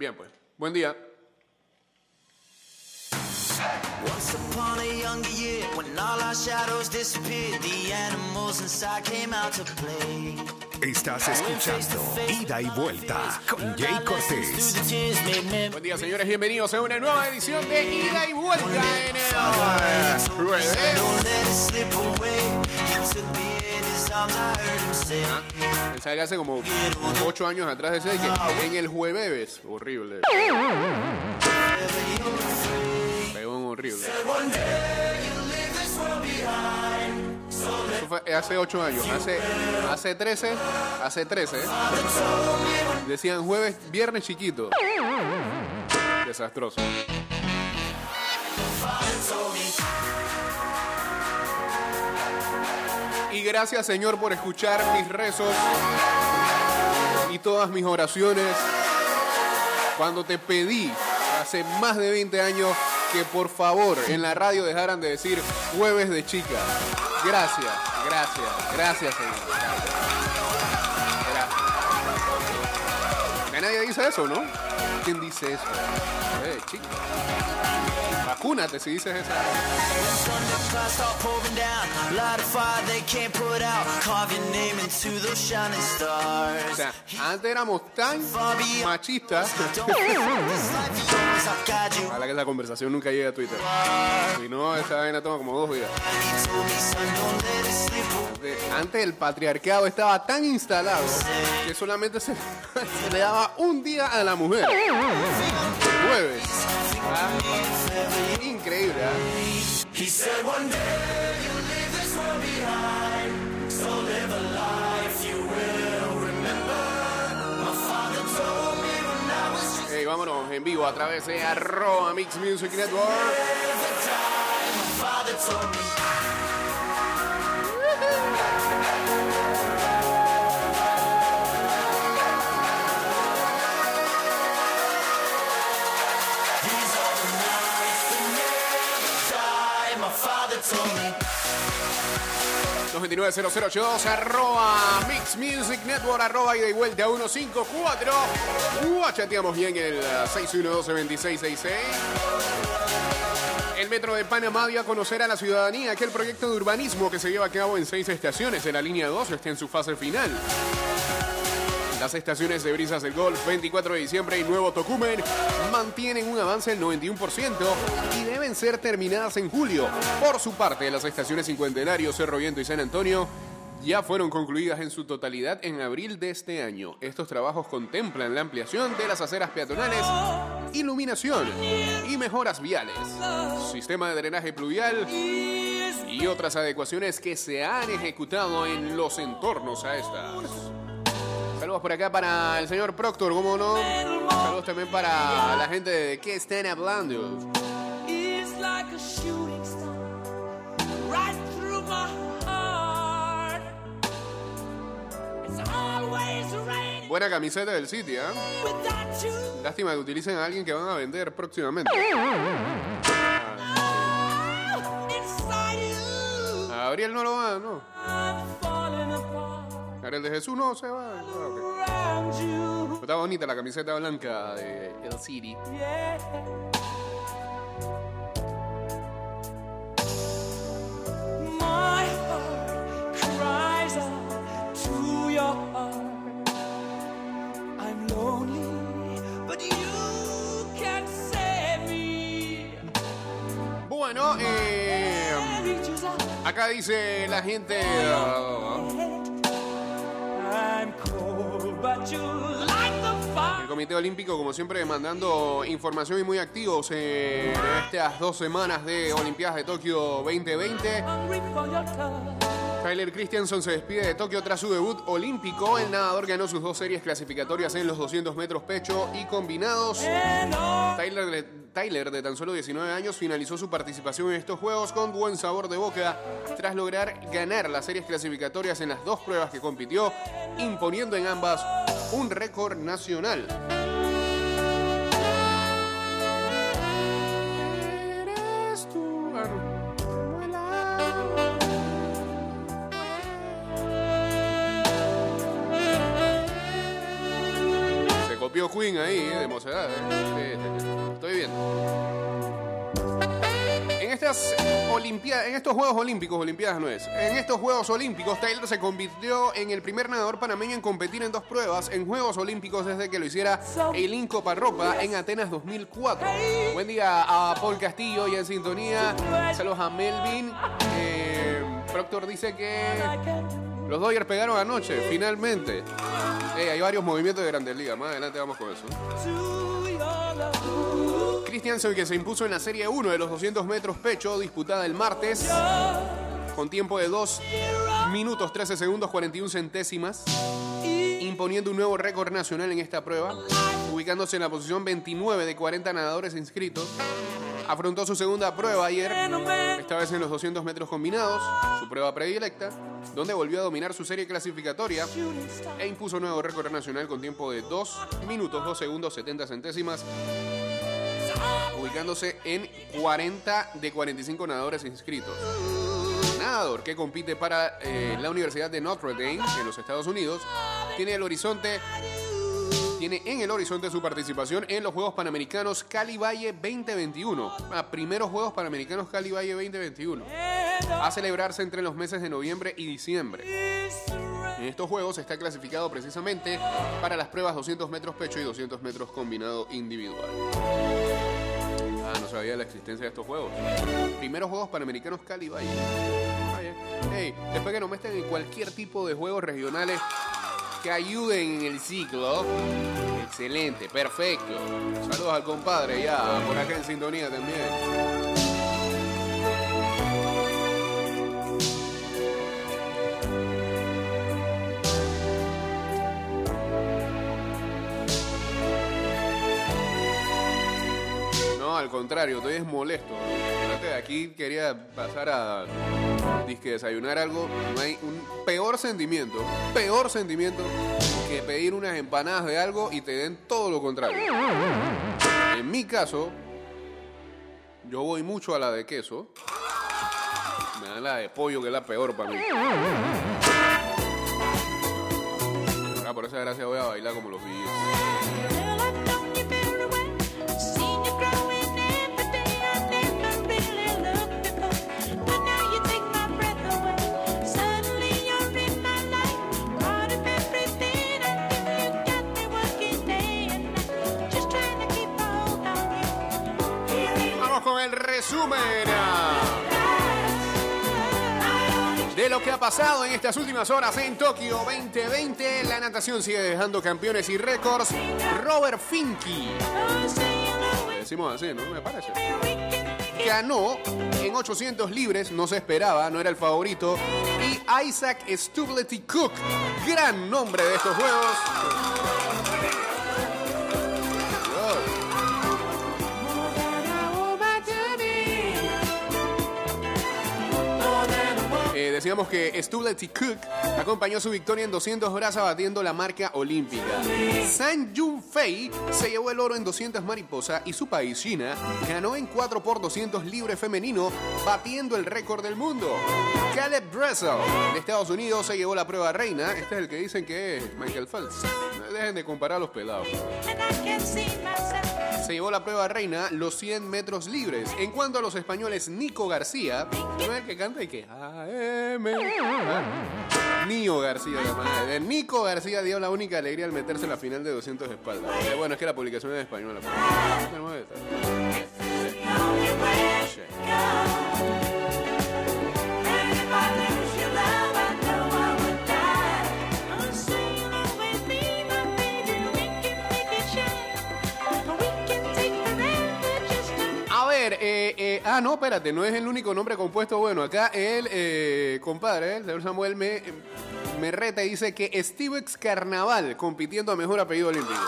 Bien, pues. Buen día. Once upon a younger year, when all our shadows disappeared, the animals inside came out to play. Estás escuchando Ida y Vuelta con Jay Cortés. Buen día, señores. Bienvenidos a una nueva edición de Ida y Vuelta en el Pensaba que hace como 8 años atrás decía que en el jueves. Horrible. Pegón horrible. Eso fue hace 8 años. Hace, hace 13. Hace 13. Decían jueves, viernes chiquito. Desastroso. Y gracias Señor por escuchar mis rezos y todas mis oraciones cuando te pedí hace más de 20 años que por favor en la radio dejaran de decir jueves de chica. Gracias, gracias, gracias Señor. Gracias. Gracias. Nadie dice eso, ¿no? ¿Quién dice eso? Eh, chica. Vacúnate si dices eso. O sea, antes éramos tan machistas. Ojalá que esa conversación nunca llegue a Twitter. Si no, esa vaina toma como dos días. Antes- Antes el patriarcado estaba tan instalado que solamente se, se le daba un día a la mujer. Jueves. Increíble, just Hey, vámonos en vivo a través de arroba Mix Music Network. 229-0082, arroba Mix Music Network, arroba y vuelta 154. Guachateamos bien el ah, 612-2666. El Metro de Panamá dio a conocer a la ciudadanía que el proyecto de urbanismo que se lleva a cabo en seis estaciones de la línea 2 está en su fase final. Las estaciones de Brisas del Golf, 24 de diciembre y Nuevo Tocumen mantienen un avance del 91% y deben ser terminadas en julio. Por su parte, las estaciones Cincuentenario, Cerro Viento y San Antonio ya fueron concluidas en su totalidad en abril de este año. Estos trabajos contemplan la ampliación de las aceras peatonales, iluminación y mejoras viales, sistema de drenaje pluvial y otras adecuaciones que se han ejecutado en los entornos a estas. Saludos por acá para el señor Proctor, ¿cómo no? Saludos también para la gente de ¿Qué están hablando? Buena camiseta del sitio, ¿eh? Lástima que utilicen a alguien que van a vender próximamente. A Gabriel no lo va, no. Apart Gabriel de Jesús no se va. Ah, ok. around you. Está bonita la camiseta blanca de El City. Bueno, eh, acá dice la gente. ah, Comité Olímpico, como siempre, mandando información y muy activos en estas dos semanas de Olimpiadas de Tokio 2020. Tyler Christensen se despide de Tokio tras su debut olímpico. El nadador ganó sus dos series clasificatorias en los 200 metros pecho y combinados. Tyler, de tan solo 19 años, finalizó su participación en estos Juegos con buen sabor de boca tras lograr ganar las series clasificatorias en las dos pruebas que compitió, imponiendo en ambas un récord nacional. Eh, sí, sí. Estoy bien. En estas Olimpiadas, en estos Juegos Olímpicos, Olimpiadas no es, en estos Juegos Olímpicos, Taylor se convirtió en el primer nadador panameño en competir en dos pruebas en Juegos Olímpicos desde que lo hiciera Eileen Coparropa en Atenas 2004. Buen día a Paul Castillo y en sintonía. Saludos a Melvin. Eh, Proctor dice que los Dodgers pegaron anoche, finalmente. Eh, hay varios movimientos de Grandes Ligas. Más adelante vamos con eso. Christiansen que se impuso en la Serie 1 de los 200 metros pecho disputada el martes con tiempo de 2 minutos 13 segundos 41 centésimas imponiendo un nuevo récord nacional en esta prueba ubicándose en la posición 29 de 40 nadadores inscritos afrontó su segunda prueba ayer esta vez en los 200 metros combinados su prueba predilecta donde volvió a dominar su serie clasificatoria e impuso nuevo récord nacional con tiempo de 2 minutos 2 segundos 70 centésimas ubicándose en 40 de 45 nadadores inscritos. Nadador que compite para eh, la Universidad de Notre Dame en los Estados Unidos tiene el horizonte tiene en el horizonte su participación en los Juegos Panamericanos Cali Valle 2021. Ah, primeros Juegos Panamericanos Cali Valle 2021. A celebrarse entre los meses de noviembre y diciembre. En estos juegos está clasificado precisamente para las pruebas 200 metros pecho y 200 metros combinado individual. Ah, no sabía la existencia de estos juegos. Primeros Juegos Panamericanos Cali. Hey, después que no metan en cualquier tipo de juegos regionales que ayuden en el ciclo. Excelente, perfecto. Saludos al compadre ya, por acá en sintonía también. Contrario, estoy es molesto. De aquí quería pasar a disque desayunar algo. No hay un peor sentimiento, peor sentimiento que pedir unas empanadas de algo y te den todo lo contrario. En mi caso, yo voy mucho a la de queso. Me dan la de pollo, que es la peor para mí. Ahora por esa gracia voy a bailar como los villos. Resumen de lo que ha pasado en estas últimas horas en Tokio 2020. La natación sigue dejando campeones y récords. Robert Finke, le decimos así, ¿no? Me parece. Ganó en 800 libres, no se esperaba, no era el favorito. Y Isaac Stublety Cook, gran nombre de estos juegos. Decíamos que Stublety Cook acompañó su victoria en 200 brazas batiendo la marca olímpica. San Jun Fei se llevó el oro en 200 mariposa y su país, China, ganó en 4 por 200 libre femenino batiendo el récord del mundo. Caleb Dressel de Estados Unidos se llevó la prueba reina. Este es el que dicen que es Michael Phelps. Dejen de comparar a los pelados. Se llevó la prueba reina los 100 metros libres. En cuanto a los españoles, Nico García, ¿no es el que canta y que AM? Ah, García, la madre. Nico García dio la única alegría al meterse en la final de 200 de espalda. Eh, bueno, es que la publicación es española. Eh, eh, ah, no, espérate, no es el único nombre compuesto. Bueno, acá el eh, compadre, el señor Samuel, me, me reta y dice que Stevex Carnaval compitiendo a mejor apellido olímpico.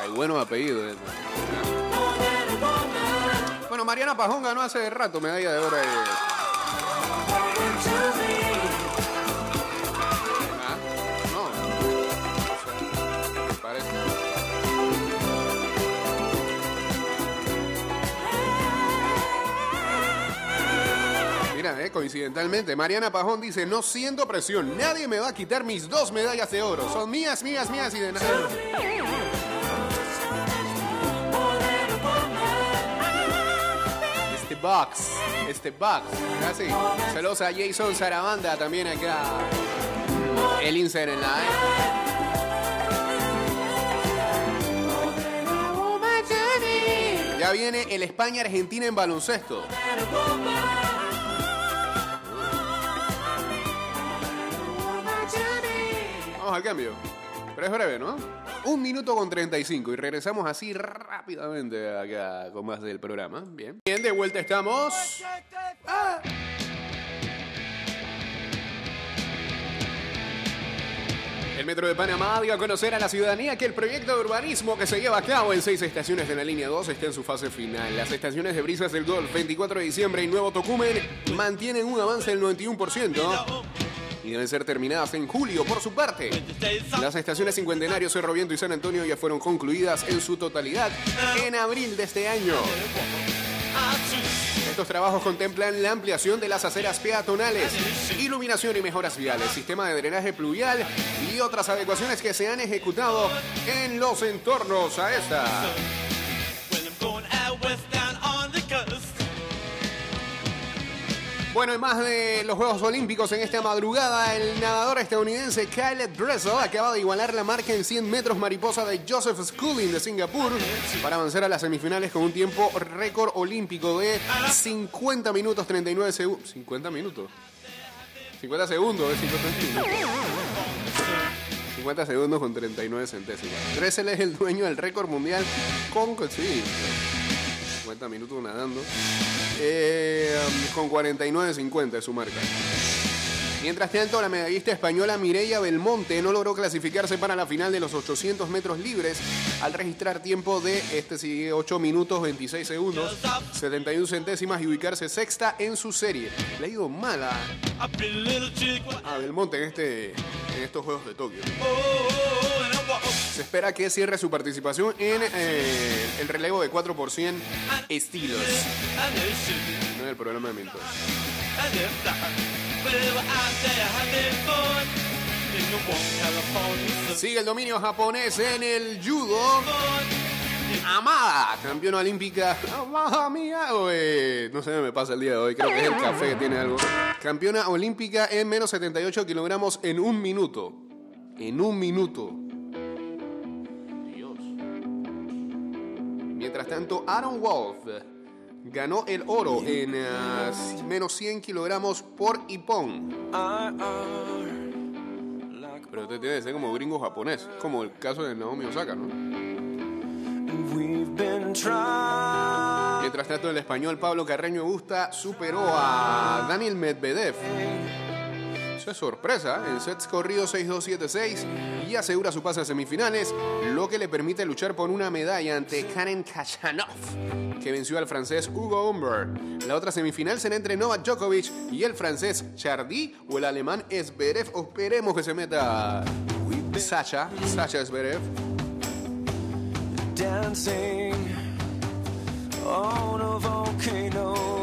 Hay buenos apellidos. Bueno, Mariana Pajón ganó hace rato medalla de oro. coincidentalmente. Mariana Pajón dice, no siento presión, nadie me va a quitar mis dos medallas de oro. Son mías, mías, mías y de nada. Este box, este box. Así. Saludos a Jason Sarabanda también acá. El Instagram en la... ¿eh? Ya viene el España-Argentina en baloncesto. Al cambio. Pero es breve, ¿no? Un minuto con 35 y regresamos así rápidamente acá con más del programa. Bien. Bien, de vuelta estamos. El Metro de Panamá dio a conocer a la ciudadanía que el proyecto de urbanismo que se lleva a cabo en seis estaciones de la línea 2 está en su fase final. Las estaciones de Brisas del Golf, 24 de diciembre y Nuevo Tocumen mantienen un avance del 91% y deben ser terminadas en julio por su parte. Las estaciones Cincuentenario, Cerro Viento y San Antonio ya fueron concluidas en su totalidad en abril de este año. Estos trabajos contemplan la ampliación de las aceras peatonales, iluminación y mejoras viales, sistema de drenaje pluvial y otras adecuaciones que se han ejecutado en los entornos a esta. Bueno, en más de los Juegos Olímpicos en esta madrugada, el nadador estadounidense Kyle Dressel acaba de igualar la marca en 100 metros mariposa de Joseph Schooling de Singapur para avanzar a las semifinales con un tiempo récord olímpico de 50 minutos 39 segundos. 50 minutos. 50 segundos, es 50 minutos. 50 segundos con 39 centésimas. Dressel es el dueño del récord mundial con... Sí, 50 minutos nadando. Eh, con 49.50 es su marca. Mientras tanto, la medallista española Mireia Belmonte no logró clasificarse para la final de los 800 metros libres al registrar tiempo de este sigue 8 minutos 26 segundos, 71 centésimas y ubicarse sexta en su serie. Le ha ido mal a, A pretty little chick. a Belmonte en, este, en estos Juegos de Tokio. Se espera que cierre su participación en eh, el relevo de 4 por 100 estilos, no en el programa de sun. Sigue el dominio japonés en el judo. Amada, campeona olímpica. Amada mía. No sé me pasa el día de hoy. Creo que es el café que tiene algo. Campeona olímpica en menos 78 kilogramos en un minuto. En un minuto. Tanto, Aaron Wolf ganó el oro en ah, menos 100 kilogramos por Ippon. Pero usted tiene que ser como gringo japonés, como el caso de Naomi Osaka, ¿no? Mientras tanto, el español Pablo Carreño Busta superó a Daniel Medvedev. Es sorpresa, ¿eh? en sets corridos 6-2-7-6 y asegura su pase a semifinales, lo que le permite luchar por una medalla ante Karen Kachanov, que venció al francés Hugo Humber. La otra semifinal será entre Novak Djokovic y el francés Chardy o el alemán Zverev. Esperemos que se meta Sacha, Sacha Zverev. dancing on a volcano.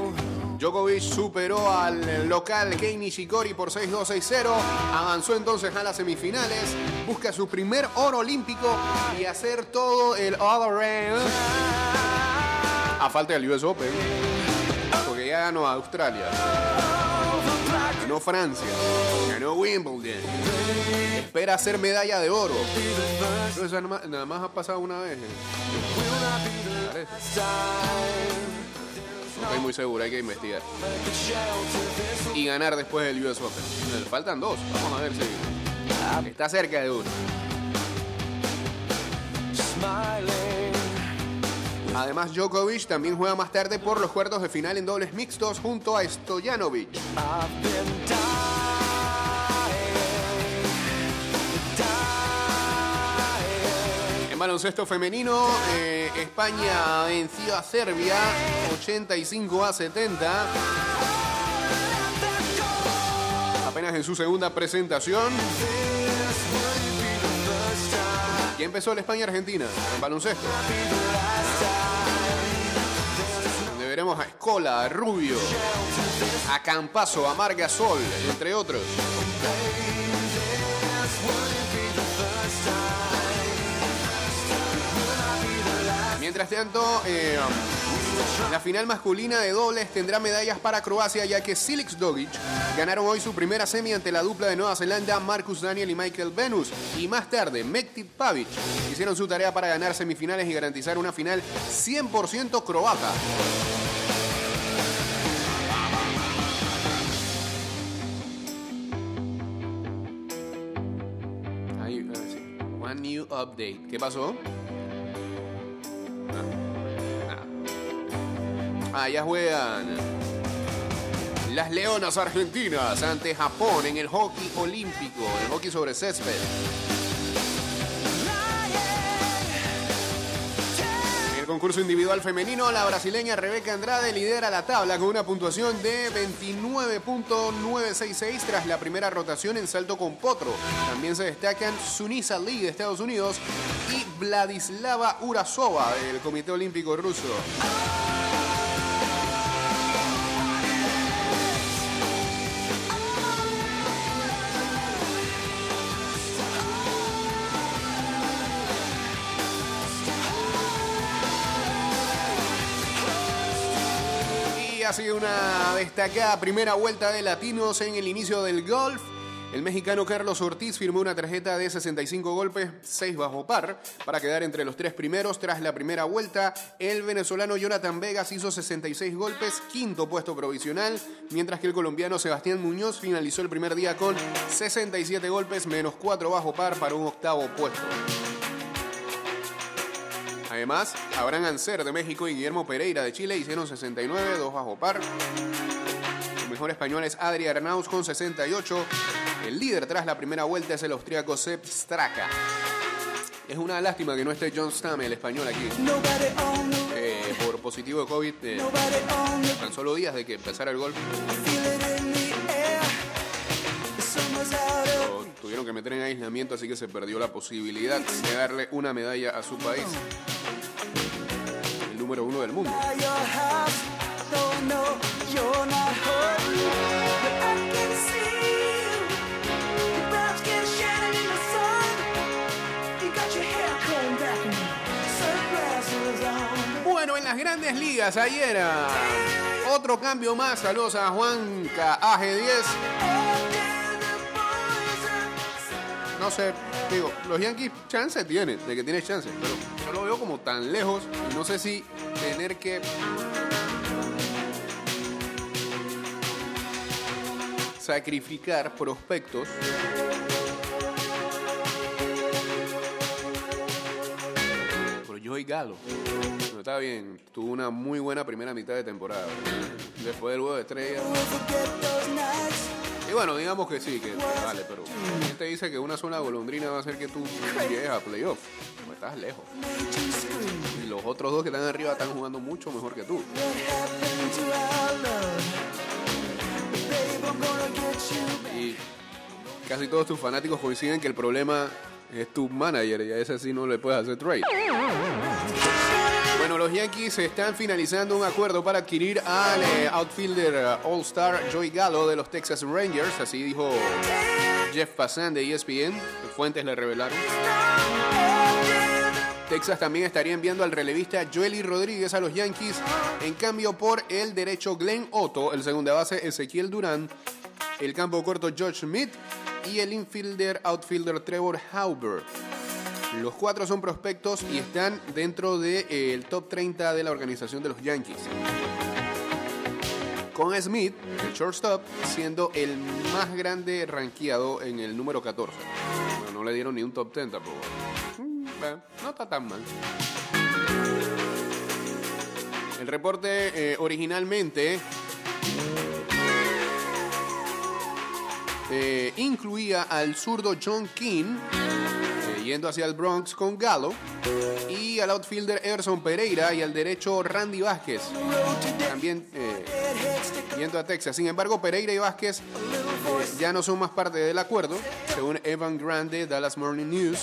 Djokovic superó al local Kei Nishikori por 6-2-6-0. Avanzó entonces a las semifinales. Busca su primer oro olímpico y hacer todo el all around. A falta del US Open. Porque ya ganó Australia. Ganó Francia. Ganó Wimbledon. Espera hacer medalla de oro. Pero eso nada más, ha pasado una vez. eh. No estoy muy seguro, hay que investigar. Y ganar después del US Open. Le faltan dos. Vamos a ver si está cerca de uno. Además, Djokovic también juega más tarde por los cuartos de final en dobles mixtos junto a Stojanovic. Baloncesto femenino, eh, España venció a Serbia 85 a 70. Apenas en su segunda presentación. Y empezó la España-Argentina en baloncesto. Donde veremos a Escola, a Rubio, a Campazo, a Margasol, entre otros. Mientras tanto, eh, la final masculina de dobles tendrá medallas para Croacia, ya que Silix Dogic ganaron hoy su primera semi ante la dupla de Nueva Zelanda, Marcus Daniel y Michael Venus. Y más tarde, Mektit Pavic hicieron su tarea para ganar semifinales y garantizar una final 100% croata. One new update. ¿Qué pasó? Ah, ah. Juegan las Leonas Argentinas ante Japón en el hockey olímpico, el hockey sobre césped. Concurso individual femenino, la brasileña Rebeca Andrade lidera la tabla con una puntuación de 29.966 tras la primera rotación en salto con potro. También se destacan Sunisa Lee de Estados Unidos y Vladislava Urasova del Comité Olímpico Ruso. Ha sido una destacada primera vuelta de latinos en el inicio del golf. El mexicano Carlos Ortiz firmó una tarjeta de 65 golpes, 6 bajo par, para quedar entre los tres primeros tras la primera vuelta. El venezolano Jonathan Vegas hizo 66 golpes, quinto puesto provisional, mientras que el colombiano Sebastián Muñoz finalizó el primer día con 67 golpes, menos 4 bajo par para un octavo puesto. Además, Abraham Anser de México y Guillermo Pereira de Chile hicieron 69, 2 bajo par. El mejor español es Adri Arnauz con 68. El líder tras la primera vuelta es el austríaco Sepp Straka. Es una lástima que no esté John Stamm, el español, aquí. Eh, por positivo de COVID, eh, tan solo días de que empezara el golf. Lo tuvieron que meter en aislamiento, así que se perdió la posibilidad de darle una medalla a su país. Número uno del mundo. Bueno, en las grandes ligas ayer otro cambio más. Saludos a Juanca AG10. No sé, digo, los Yankees chance tienen, de que tiene chance, pero yo lo veo como tan lejos y no sé si tener que sacrificar prospectos por Joey Galo. No está bien, tuvo una muy buena primera mitad de temporada. Después del juego de estrellas. Y bueno, digamos que sí, que vale, pero ¿quién te dice que una sola golondrina va a hacer que tú llegues a playoff? Pues estás lejos. Los otros dos que están arriba están jugando mucho mejor que tú. Y casi todos tus fanáticos coinciden que el problema es tu manager y a ese sí no le puedes hacer trade. Bueno, los Yankees están finalizando un acuerdo para adquirir al eh, outfielder eh, All-Star Joey Gallo de los Texas Rangers, así dijo Jeff Passan de ESPN, fuentes le revelaron. Texas también estaría enviando al relevista Joely Rodríguez a los Yankees, en cambio por el derecho Glenn Otto, el segunda base Ezequiel Durán, el campo corto George Smith y el infielder outfielder Trevor Hauber. Los cuatro son prospectos y están dentro del top 30 de la organización de los Yankees. Con Smith, el shortstop, siendo el más grande rankeado en el número 14. Bueno, no le dieron ni un top 10 tampoco. No está tan mal. El reporte eh, originalmente eh, incluía al zurdo John King eh, yendo hacia el Bronx con Galo y al outfielder Emerson Pereira y al derecho Randy Vázquez también yendo a Texas. Sin embargo, Pereira y Vázquez ya no son más parte del acuerdo, según Evan Grande, Dallas Morning News.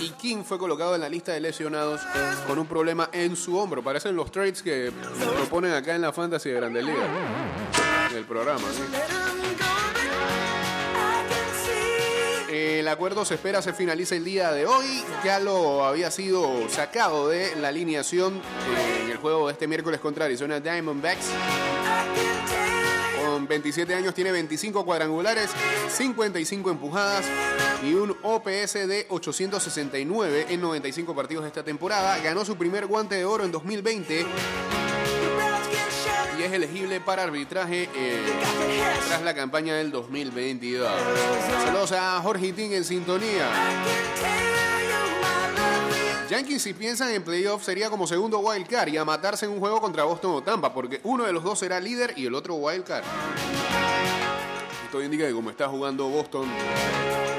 Y King fue colocado en la lista de lesionados con un problema en su hombro. Parecen los trades que proponen acá en la Fantasy de Grande Liga. En el programa, ¿sí? El acuerdo se espera se finalice el día de hoy. Ya lo había sido sacado de la alineación eh, en el juego de este miércoles contra Arizona Diamondbacks. Con 27 años tiene 25 cuadrangulares, 55 empujadas y un OPS de 869 en 95 partidos de esta temporada. Ganó su primer guante de oro en 2020 y es elegible para arbitraje eh, tras la campaña del 2022. Saludos a Jorge Ting en sintonía. Yankees si piensan en playoffs sería como segundo wild card y a matarse en un juego contra Boston o Tampa porque uno de los dos será líder y el otro wild card. Esto indica que como está jugando Boston,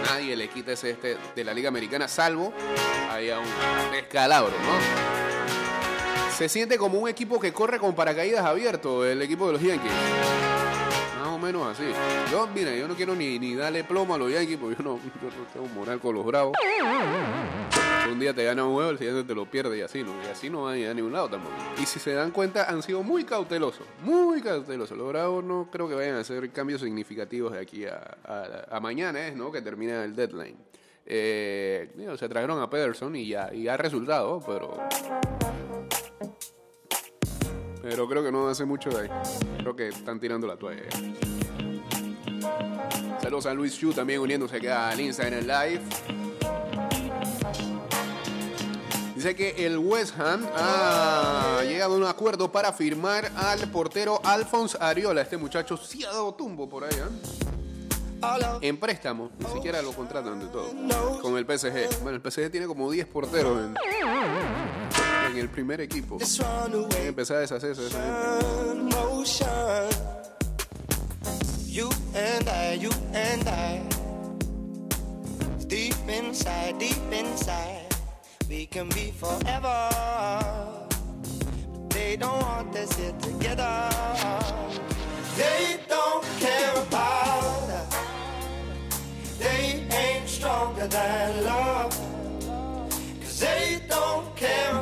nadie le quita ese este de la Liga Americana salvo haya un descalabro, ¿no? Se siente como un equipo que corre con paracaídas abierto, el equipo de los Yankees. O menos así. Yo, mira, yo no quiero ni, ni darle plomo a los Yankees porque yo no, yo no tengo moral con los bravos. Un día te gana un juego, el siguiente te lo pierde y así, ¿no? Y así no van a ir a ningún lado tampoco. Y si se dan cuenta, han sido muy cautelosos, muy cautelosos. Los bravos no creo que vayan a hacer cambios significativos de aquí a, mañana, ¿eh? ¿no? Que termina el deadline. Eh, se trajeron a Pederson y ya, y ha resultado, pero pero creo que no hace mucho de ahí. Creo que están tirando la toalla. Saludos a Luis Yu también uniéndose acá al Instagram Live. Dice que el West Ham ha llegado a un acuerdo para firmar al portero Alphonse Ariola. Este muchacho sí ha dado tumbo por ahí, ¿eh? En préstamo, ni siquiera lo contratan de todo. Con el PSG. Bueno, el PSG tiene como 10 porteros en, en el primer equipo. Que empezar a deshacerse de esa gente. motion. You and I, you and I. Deep inside, deep inside, we can be forever. They don't want us here together. They don't care about us. They ain't stronger than love. Cause they don't care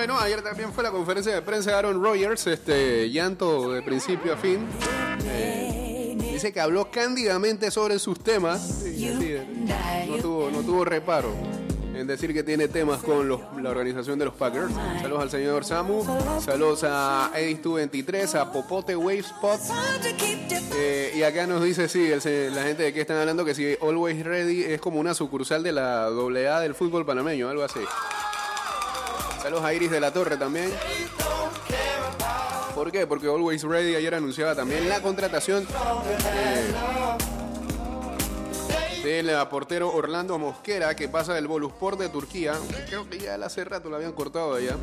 Bueno, ayer también fue la conferencia de prensa de Aaron Rodgers, este llanto de principio a fin. Eh, dice que habló cándidamente sobre sus temas. y eh, no, tuvo, no tuvo reparo en decir que tiene temas con los- la organización de los Packers. Saludos al señor Samu, saludos a Edis223, a Popote Wave Spot. Eh, y acá nos dice, sí, el la gente de que están hablando que si Always Ready es como una sucursal de la AA del fútbol panameño, algo así. Saludos a Iris de la Torre también. ¿Por qué? Porque Always Ready ayer anunciaba también la contratación eh, del portero Orlando Mosquera que pasa del Boluspor de Turquía. Creo que ya hace rato lo habían cortado allá.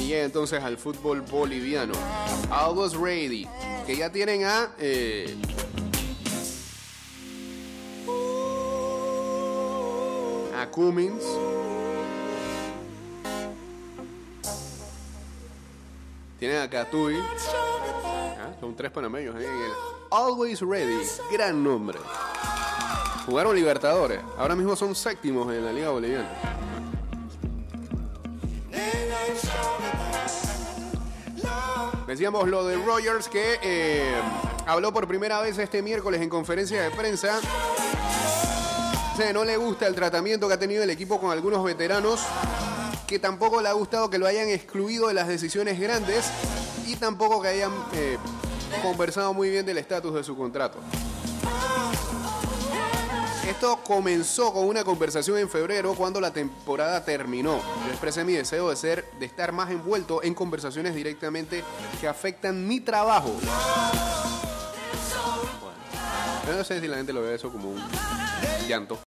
Y llega entonces al fútbol boliviano. Always Ready. Que ya tienen a... eh, a Cummins. Tienen a Catuy. Ah, Son tres panameños Always Ready. Gran nombre. Jugaron Libertadores. Ahora mismo son séptimos en la Liga Boliviana. Decíamos lo de Rogers que eh, habló por primera vez este miércoles en conferencia de prensa. No le gusta el tratamiento que ha tenido el equipo con algunos veteranos, que tampoco le ha gustado que lo hayan excluido de las decisiones grandes y tampoco que hayan eh, conversado muy bien del estatus de su contrato. Esto comenzó con una conversación en febrero cuando la temporada terminó. Yo expresé mi deseo de ser, de estar más envuelto en conversaciones directamente que afectan mi trabajo. No sé si la gente lo ve eso como un llanto.